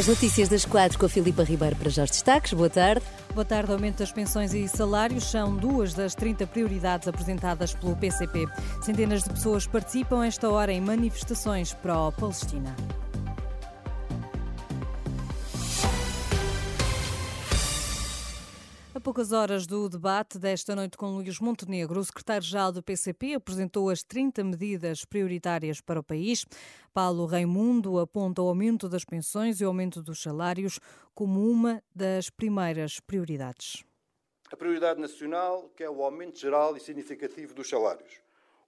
As notícias das quatro com a Filipa Ribeiro para já os destaques. Boa tarde. Boa tarde. Aumento das pensões e salários são duas das 30 prioridades apresentadas pelo PCP. Centenas de pessoas participam esta hora em manifestações pró-Palestina. Poucas horas do debate desta noite com Luís Montenegro, o secretário-geral do PCP apresentou as 30 medidas prioritárias para o país. Paulo Raimundo aponta o aumento das pensões e o aumento dos salários como uma das primeiras prioridades. A prioridade nacional, que é o aumento geral e significativo dos salários.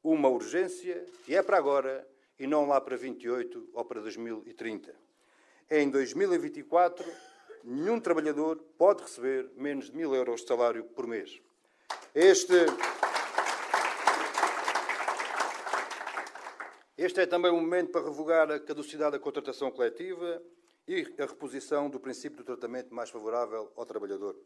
Uma urgência que é para agora e não lá para 28 ou para 2030. É em 2024 nenhum trabalhador pode receber menos de mil euros de salário por mês. Este, este é também um momento para revogar a caducidade da contratação coletiva e a reposição do princípio do tratamento mais favorável ao trabalhador.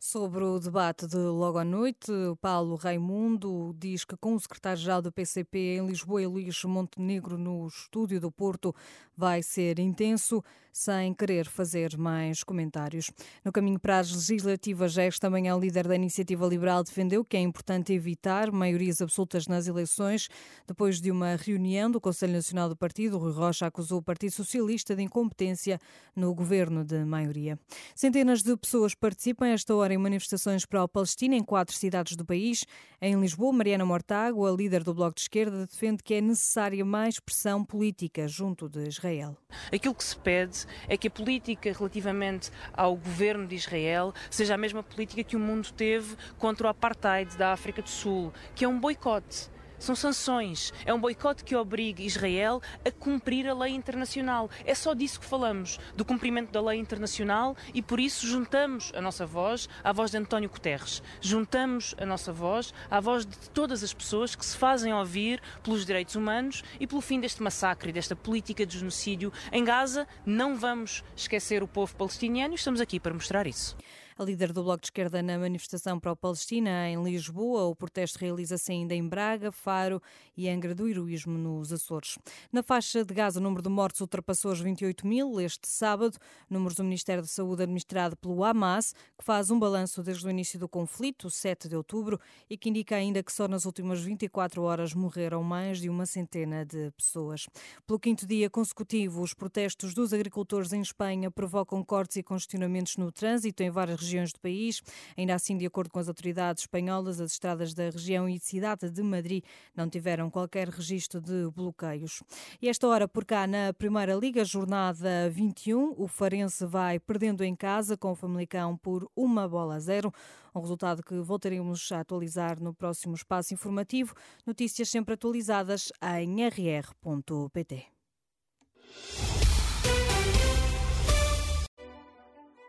Sobre o debate de logo à noite, Paulo Raimundo diz que com o secretário-geral do PCP em Lisboa Luís Montenegro no estúdio do Porto vai ser intenso, sem querer fazer mais comentários. No caminho para as legislativas, esta manhã o líder da Iniciativa Liberal defendeu que é importante evitar maiorias absolutas nas eleições. Depois de uma reunião do Conselho Nacional do Partido, Rui Rocha acusou o Partido Socialista de incompetência no governo de maioria. Centenas de pessoas participam esta hora em manifestações para a Palestina em quatro cidades do país. Em Lisboa, Mariana Mortágua, a líder do Bloco de Esquerda, defende que é necessária mais pressão política junto de Israel. Aquilo que se pede é que a política relativamente ao governo de Israel seja a mesma política que o mundo teve contra o apartheid da África do Sul, que é um boicote são sanções. É um boicote que obriga Israel a cumprir a lei internacional. É só disso que falamos, do cumprimento da lei internacional e por isso juntamos a nossa voz à voz de António Guterres. Juntamos a nossa voz à voz de todas as pessoas que se fazem ouvir pelos direitos humanos e pelo fim deste massacre desta política de genocídio em Gaza. Não vamos esquecer o povo palestiniano e estamos aqui para mostrar isso. A líder do Bloco de Esquerda na manifestação para a Palestina em Lisboa, o protesto realiza-se ainda em Braga, Faro e Angra do Heroísmo nos Açores. Na faixa de Gaza, o número de mortos ultrapassou os 28 mil este sábado, números do Ministério da Saúde administrado pelo Hamas, que faz um balanço desde o início do conflito, 7 de outubro, e que indica ainda que só nas últimas 24 horas morreram mais de uma centena de pessoas. Pelo quinto dia consecutivo, os protestos dos agricultores em Espanha provocam cortes e congestionamentos no trânsito em várias regiões do país. Ainda assim, de acordo com as autoridades espanholas, as estradas da região e cidade de Madrid não tiveram qualquer registro de bloqueios. E esta hora, por cá, na Primeira Liga, jornada 21, o Farense vai perdendo em casa com o Famalicão por uma bola a zero. Um resultado que voltaremos a atualizar no próximo espaço informativo. Notícias sempre atualizadas em rr.pt.